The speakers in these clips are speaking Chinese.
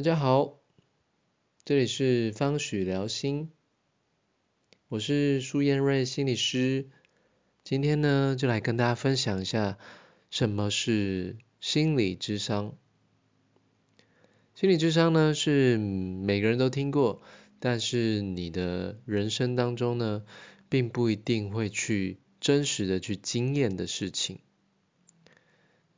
大家好，这里是方许聊心，我是舒燕瑞心理师。今天呢，就来跟大家分享一下什么是心理智商。心理智商呢，是每个人都听过，但是你的人生当中呢，并不一定会去真实的去经验的事情。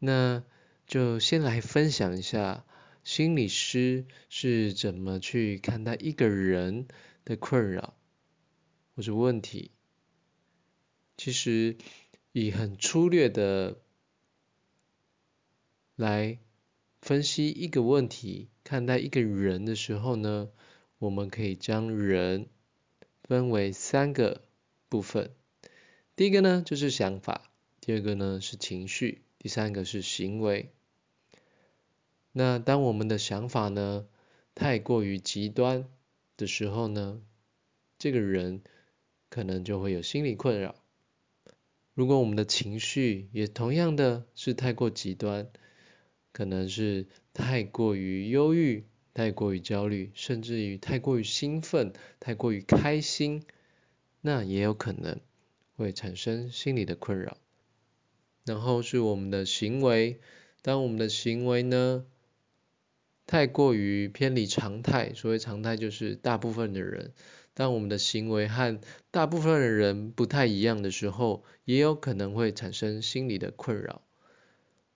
那就先来分享一下。心理师是怎么去看待一个人的困扰或者问题？其实以很粗略的来分析一个问题，看待一个人的时候呢，我们可以将人分为三个部分。第一个呢就是想法，第二个呢是情绪，第三个是行为。那当我们的想法呢太过于极端的时候呢，这个人可能就会有心理困扰。如果我们的情绪也同样的是太过极端，可能是太过于忧郁、太过于焦虑，甚至于太过于兴奋、太过于开心，那也有可能会产生心理的困扰。然后是我们的行为，当我们的行为呢？太过于偏离常态，所谓常态就是大部分的人。当我们的行为和大部分的人不太一样的时候，也有可能会产生心理的困扰。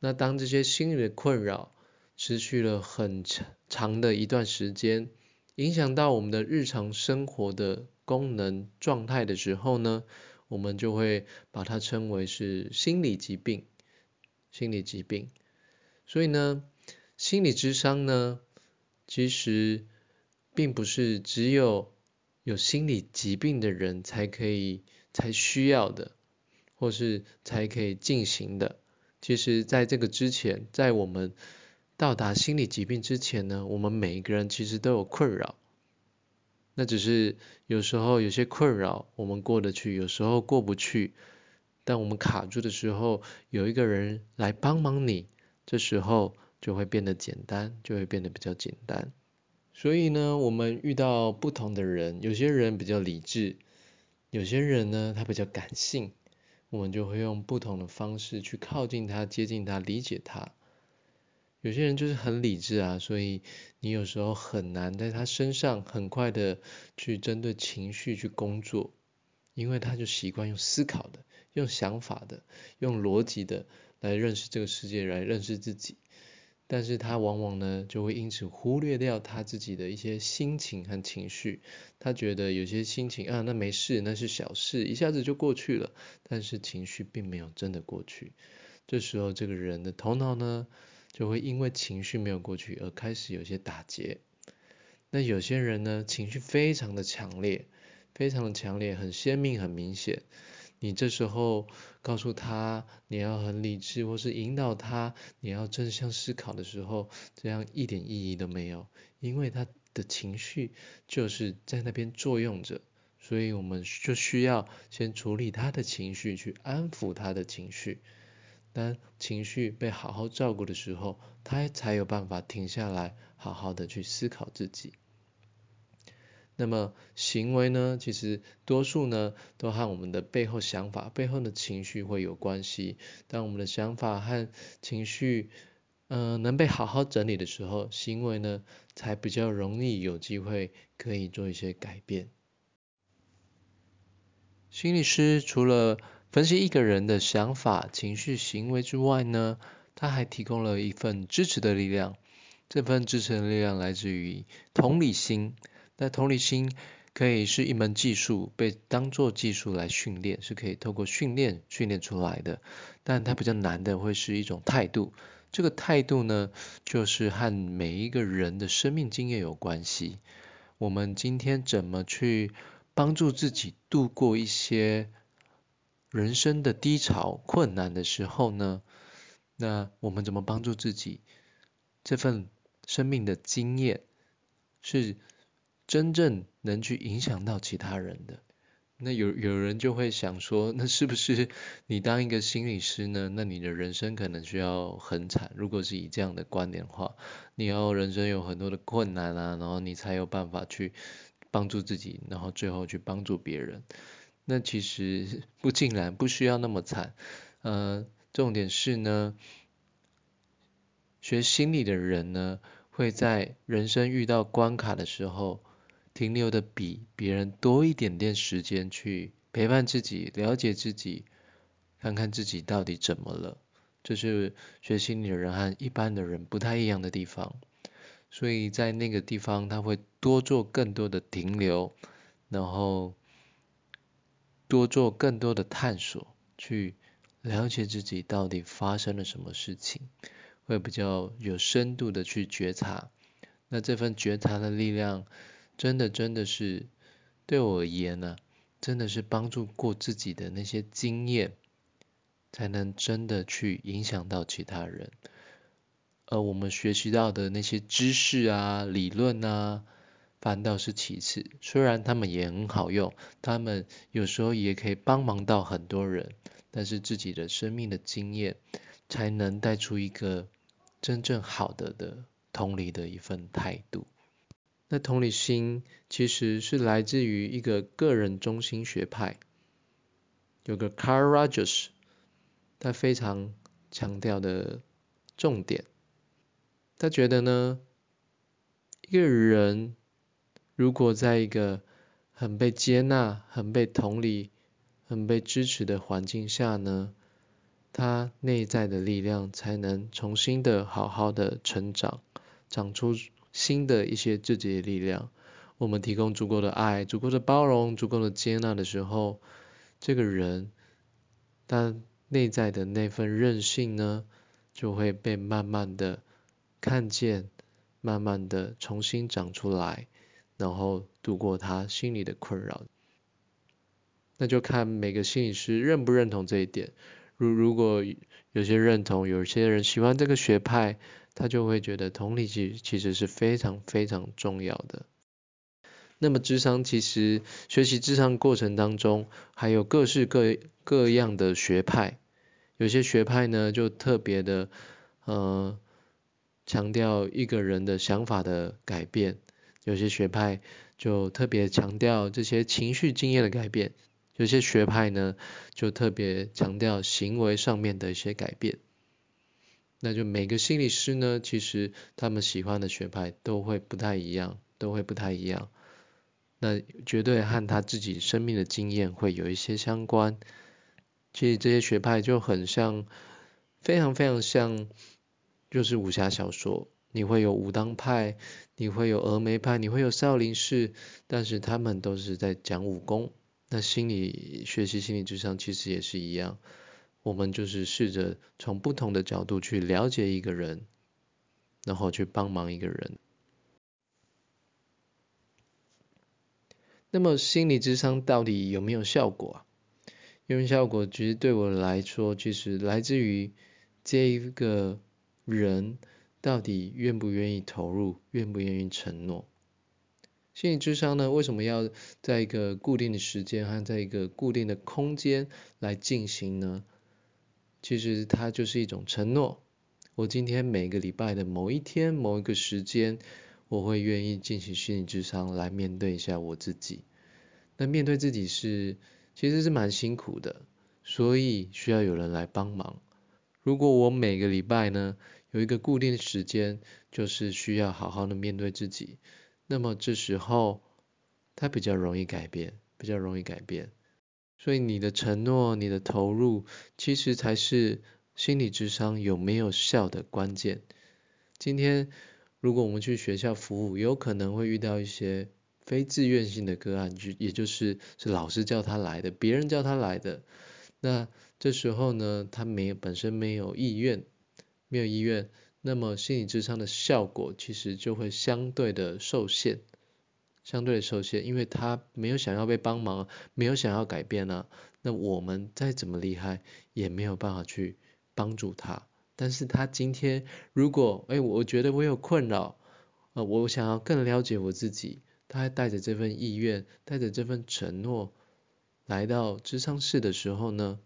那当这些心理的困扰持续了很长长的一段时间，影响到我们的日常生活的功能状态的时候呢，我们就会把它称为是心理疾病。心理疾病，所以呢。心理智商呢，其实并不是只有有心理疾病的人才可以、才需要的，或是才可以进行的。其实，在这个之前，在我们到达心理疾病之前呢，我们每一个人其实都有困扰。那只是有时候有些困扰我们过得去，有时候过不去。但我们卡住的时候，有一个人来帮忙你，这时候。就会变得简单，就会变得比较简单。所以呢，我们遇到不同的人，有些人比较理智，有些人呢他比较感性，我们就会用不同的方式去靠近他、接近他、理解他。有些人就是很理智啊，所以你有时候很难在他身上很快的去针对情绪去工作，因为他就习惯用思考的、用想法的、用逻辑的来认识这个世界，来认识自己。但是他往往呢，就会因此忽略掉他自己的一些心情和情绪。他觉得有些心情啊，那没事，那是小事，一下子就过去了。但是情绪并没有真的过去。这时候，这个人的头脑呢，就会因为情绪没有过去而开始有些打结。那有些人呢，情绪非常的强烈，非常的强烈，很鲜明，很明显。你这时候告诉他你要很理智，或是引导他你要正向思考的时候，这样一点意义都没有，因为他的情绪就是在那边作用着，所以我们就需要先处理他的情绪，去安抚他的情绪。当情绪被好好照顾的时候，他才有办法停下来，好好的去思考自己。那么行为呢？其实多数呢都和我们的背后想法、背后的情绪会有关系。当我们的想法和情绪，嗯，能被好好整理的时候，行为呢才比较容易有机会可以做一些改变。心理师除了分析一个人的想法、情绪、行为之外呢，他还提供了一份支持的力量。这份支持的力量来自于同理心。那同理心可以是一门技术，被当做技术来训练，是可以透过训练训练出来的。但它比较难的会是一种态度，这个态度呢，就是和每一个人的生命经验有关系。我们今天怎么去帮助自己度过一些人生的低潮、困难的时候呢？那我们怎么帮助自己？这份生命的经验是。真正能去影响到其他人的，那有有人就会想说，那是不是你当一个心理师呢？那你的人生可能需要很惨。如果是以这样的观点的话，你要人生有很多的困难啊，然后你才有办法去帮助自己，然后最后去帮助别人。那其实不尽然，不需要那么惨。呃，重点是呢，学心理的人呢，会在人生遇到关卡的时候。停留的比别人多一点点时间去陪伴自己、了解自己，看看自己到底怎么了，这是学心理的人和一般的人不太一样的地方。所以在那个地方，他会多做更多的停留，然后多做更多的探索，去了解自己到底发生了什么事情，会比较有深度的去觉察。那这份觉察的力量。真的，真的是对我而言呢，真的是帮助过自己的那些经验，才能真的去影响到其他人。而我们学习到的那些知识啊、理论啊，反倒是其次。虽然他们也很好用，他们有时候也可以帮忙到很多人，但是自己的生命的经验，才能带出一个真正好的的同理的一份态度。那同理心其实是来自于一个个人中心学派，有个 Carl Rogers，他非常强调的重点，他觉得呢，一个人如果在一个很被接纳、很被同理、很被支持的环境下呢，他内在的力量才能重新的好好的成长，长出。新的一些自己的力量，我们提供足够的爱、足够的包容、足够的接纳的时候，这个人他内在的那份韧性呢，就会被慢慢的看见，慢慢的重新长出来，然后度过他心里的困扰。那就看每个心理师认不认同这一点。如如果有些认同，有些人喜欢这个学派。他就会觉得同理其其实是非常非常重要的。那么智商其实学习智商过程当中，还有各式各各样的学派，有些学派呢就特别的呃强调一个人的想法的改变，有些学派就特别强调这些情绪经验的改变，有些学派呢就特别强调行为上面的一些改变。那就每个心理师呢，其实他们喜欢的学派都会不太一样，都会不太一样。那绝对和他自己生命的经验会有一些相关。其实这些学派就很像，非常非常像，就是武侠小说。你会有武当派，你会有峨眉派，你会有少林寺，但是他们都是在讲武功。那心理学习心理智商其实也是一样。我们就是试着从不同的角度去了解一个人，然后去帮忙一个人。那么心理智商到底有没有效果啊？有没有效果？其实对我来说，其实来自于这一个人到底愿不愿意投入，愿不愿意承诺。心理智商呢，为什么要在一个固定的时间和在一个固定的空间来进行呢？其实它就是一种承诺。我今天每个礼拜的某一天、某一个时间，我会愿意进行心理智商来面对一下我自己。那面对自己是其实是蛮辛苦的，所以需要有人来帮忙。如果我每个礼拜呢有一个固定的时间，就是需要好好的面对自己，那么这时候它比较容易改变，比较容易改变。所以你的承诺、你的投入，其实才是心理智商有没有效的关键。今天如果我们去学校服务，有可能会遇到一些非自愿性的个案，就也就是是老师叫他来的，别人叫他来的。那这时候呢，他没有本身没有意愿，没有意愿，那么心理智商的效果其实就会相对的受限。相对的受限，因为他没有想要被帮忙，没有想要改变呢，那我们再怎么厉害，也没有办法去帮助他。但是他今天如果，哎，我觉得我有困扰，呃，我想要更了解我自己，他还带着这份意愿，带着这份承诺，来到智商室的时候呢，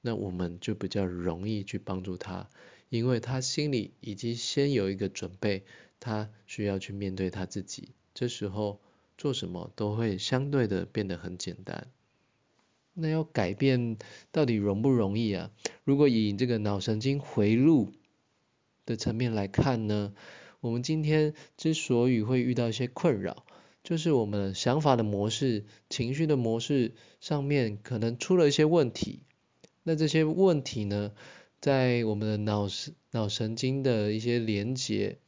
那我们就比较容易去帮助他，因为他心里已经先有一个准备，他需要去面对他自己，这时候做什么都会相对的变得很简单。那要改变到底容不容易啊？如果以这个脑神经回路的层面来看呢，我们今天之所以会遇到一些困扰，就是我们想法的模式、情绪的模式上面可能出了一些问题。那这些问题呢，在我们的脑脑神经的一些连接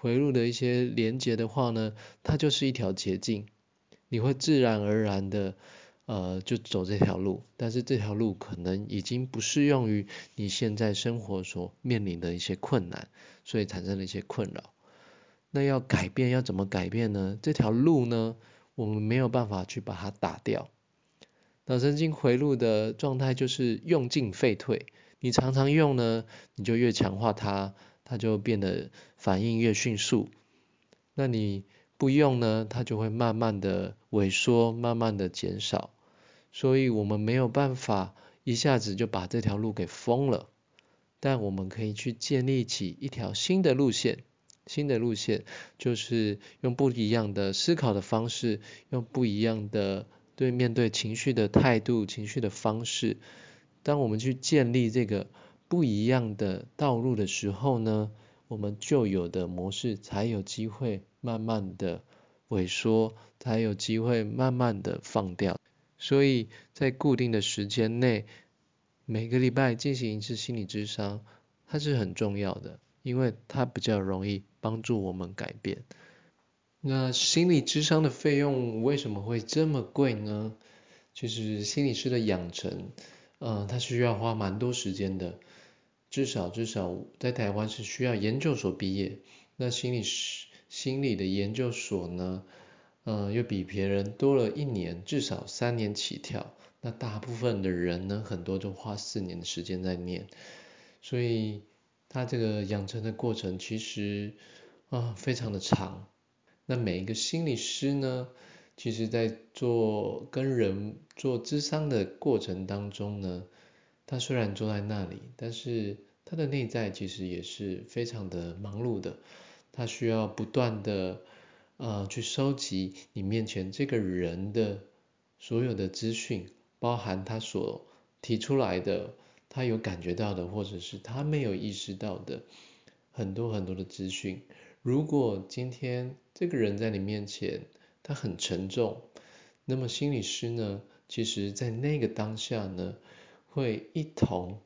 回路的一些连接的话呢，它就是一条捷径，你会自然而然的。呃，就走这条路，但是这条路可能已经不适用于你现在生活所面临的一些困难，所以产生了一些困扰。那要改变，要怎么改变呢？这条路呢，我们没有办法去把它打掉。脑神经回路的状态就是用进废退，你常常用呢，你就越强化它，它就变得反应越迅速。那你不用呢，它就会慢慢的萎缩，慢慢的减少。所以我们没有办法一下子就把这条路给封了，但我们可以去建立起一条新的路线。新的路线就是用不一样的思考的方式，用不一样的对面对情绪的态度、情绪的方式。当我们去建立这个不一样的道路的时候呢，我们旧有的模式才有机会慢慢的萎缩，才有机会慢慢的放掉。所以在固定的时间内，每个礼拜进行一次心理咨商，它是很重要的，因为它比较容易帮助我们改变。那心理咨商的费用为什么会这么贵呢？就是心理师的养成，嗯，它需要花蛮多时间的，至少至少在台湾是需要研究所毕业。那心理师心理的研究所呢？嗯，又比别人多了一年，至少三年起跳。那大部分的人呢，很多都花四年的时间在念，所以他这个养成的过程其实啊非常的长。那每一个心理师呢，其实在做跟人做咨商的过程当中呢，他虽然坐在那里，但是他的内在其实也是非常的忙碌的，他需要不断的。呃，去收集你面前这个人的所有的资讯，包含他所提出来的，他有感觉到的，或者是他没有意识到的很多很多的资讯。如果今天这个人在你面前，他很沉重，那么心理师呢，其实在那个当下呢，会一同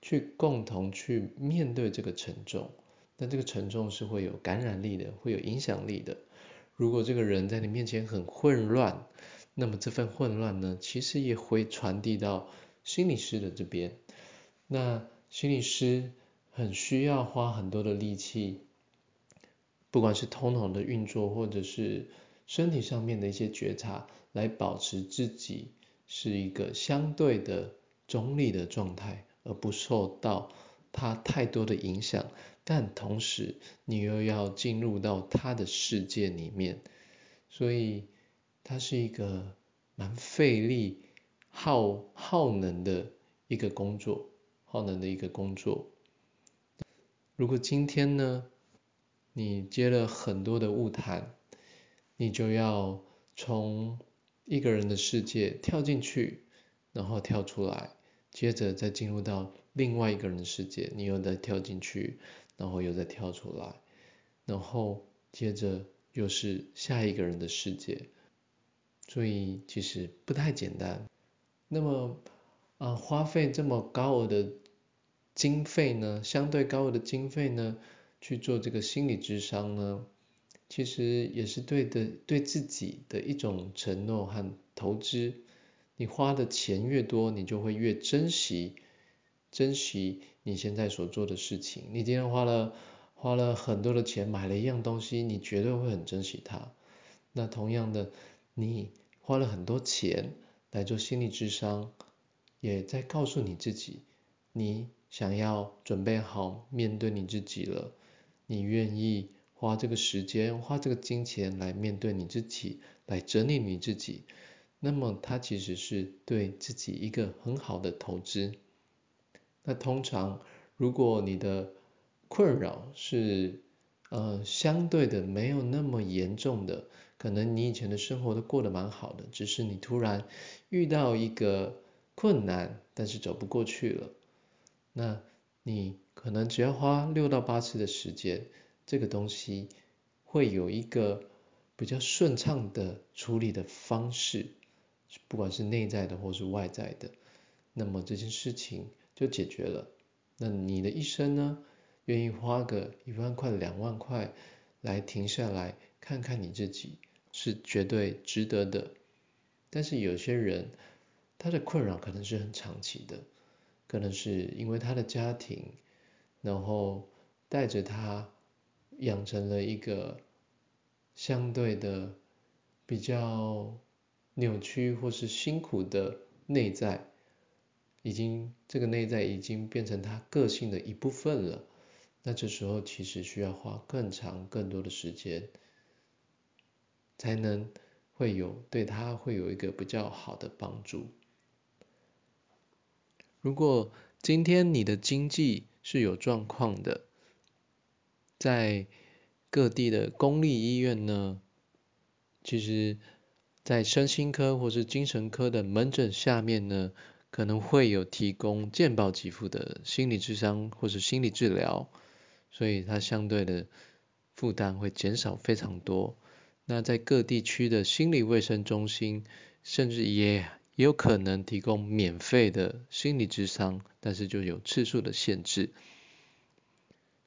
去共同去面对这个沉重。那这个沉重是会有感染力的，会有影响力的。如果这个人在你面前很混乱，那么这份混乱呢，其实也会传递到心理师的这边。那心理师很需要花很多的力气，不管是头脑的运作，或者是身体上面的一些觉察，来保持自己是一个相对的中立的状态，而不受到他太多的影响。但同时，你又要进入到他的世界里面，所以它是一个蛮费力、耗耗能的一个工作，耗能的一个工作。如果今天呢，你接了很多的物谈，你就要从一个人的世界跳进去，然后跳出来，接着再进入到另外一个人的世界，你又再跳进去。然后又再跳出来，然后接着又是下一个人的世界，所以其实不太简单。那么啊，花费这么高额的经费呢，相对高额的经费呢，去做这个心理智商呢，其实也是对的，对自己的一种承诺和投资。你花的钱越多，你就会越珍惜。珍惜你现在所做的事情。你今天花了花了很多的钱买了一样东西，你绝对会很珍惜它。那同样的，你花了很多钱来做心理智商，也在告诉你自己，你想要准备好面对你自己了。你愿意花这个时间，花这个金钱来面对你自己，来整理你自己。那么它其实是对自己一个很好的投资。那通常如果你的困扰是呃相对的没有那么严重的，可能你以前的生活都过得蛮好的，只是你突然遇到一个困难，但是走不过去了，那你可能只要花六到八次的时间，这个东西会有一个比较顺畅的处理的方式，不管是内在的或是外在的，那么这件事情就解决了。那你的一生呢，愿意花个一万块、两万块来停下来看看你自己，是绝对值得的。但是有些人，他的困扰可能是很长期的，可能是因为他的家庭。然后带着他养成了一个相对的比较扭曲或是辛苦的内在，已经这个内在已经变成他个性的一部分了。那这时候其实需要花更长更多的时间，才能会有对他会有一个比较好的帮助。如果今天你的经济，是有状况的，在各地的公立医院呢，其实，在身心科或是精神科的门诊下面呢，可能会有提供健保给付的心理智商或是心理治疗，所以它相对的负担会减少非常多。那在各地区的心理卫生中心，甚至也也有可能提供免费的心理智商。但是就有次数的限制，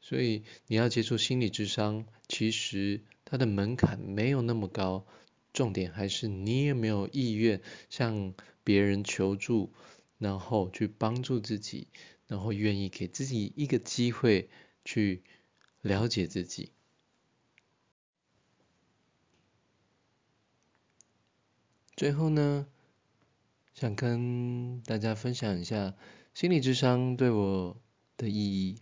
所以你要接触心理智商，其实它的门槛没有那么高，重点还是你有没有意愿向别人求助，然后去帮助自己，然后愿意给自己一个机会去了解自己。最后呢，想跟大家分享一下。心理智商对我的意义，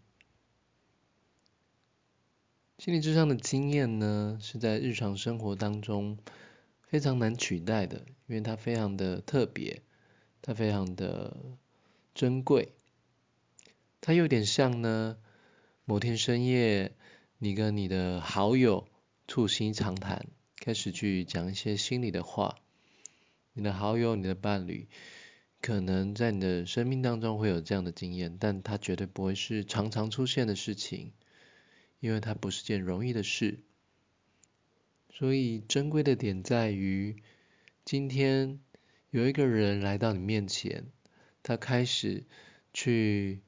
心理智商的经验呢，是在日常生活当中非常难取代的，因为它非常的特别，它非常的珍贵，它有点像呢，某天深夜，你跟你的好友促膝长谈，开始去讲一些心里的话，你的好友，你的伴侣。可能在你的生命当中会有这样的经验，但它绝对不会是常常出现的事情，因为它不是件容易的事。所以珍贵的点在于，今天有一个人来到你面前，他开始去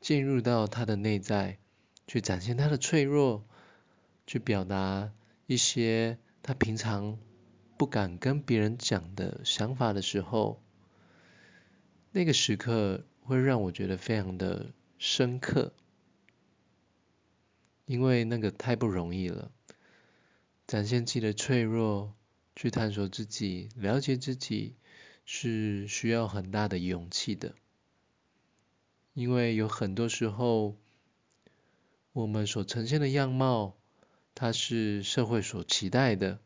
进入到他的内在，去展现他的脆弱，去表达一些他平常不敢跟别人讲的想法的时候。那个时刻会让我觉得非常的深刻，因为那个太不容易了。展现自己的脆弱，去探索自己，了解自己，是需要很大的勇气的。因为有很多时候，我们所呈现的样貌，它是社会所期待的，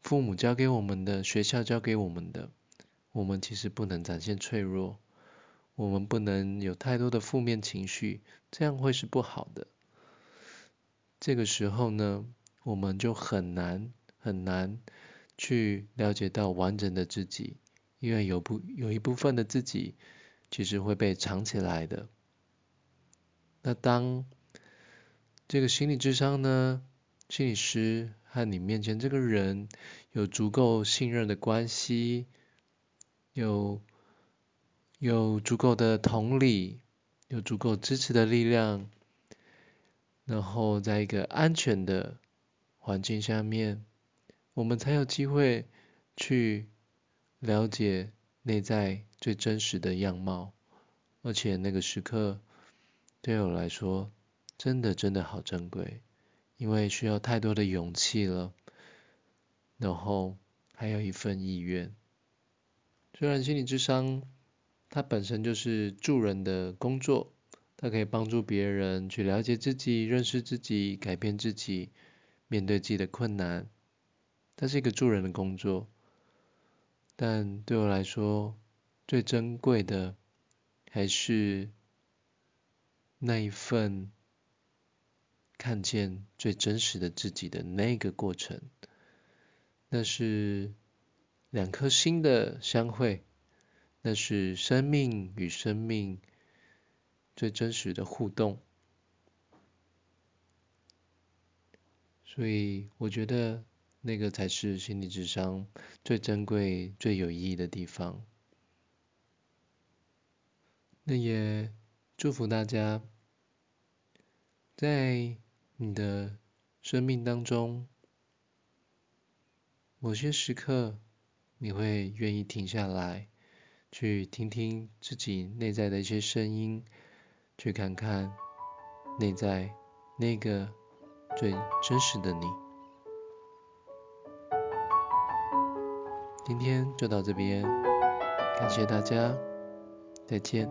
父母教给我们的，学校教给我们的。我们其实不能展现脆弱，我们不能有太多的负面情绪，这样会是不好的。这个时候呢，我们就很难很难去了解到完整的自己，因为有部有一部分的自己其实会被藏起来的。那当这个心理智商呢，心理师和你面前这个人有足够信任的关系。有有足够的同理，有足够支持的力量，然后在一个安全的环境下面，我们才有机会去了解内在最真实的样貌。而且那个时刻对我来说，真的真的好珍贵，因为需要太多的勇气了，然后还有一份意愿。虽然心理智商，它本身就是助人的工作，它可以帮助别人去了解自己、认识自己、改变自己、面对自己的困难，它是一个助人的工作。但对我来说，最珍贵的还是那一份看见最真实的自己的那个过程。那是两颗心的相会，那是生命与生命最真实的互动。所以，我觉得。那个才是心理智商最珍贵、最有意义的地方。那也祝福大家，在你的生命当中，某些时刻，你会愿意停下来，去听听自己内在的一些声音，去看看内在那个最真实的你。今天就到这边，感谢大家，再见。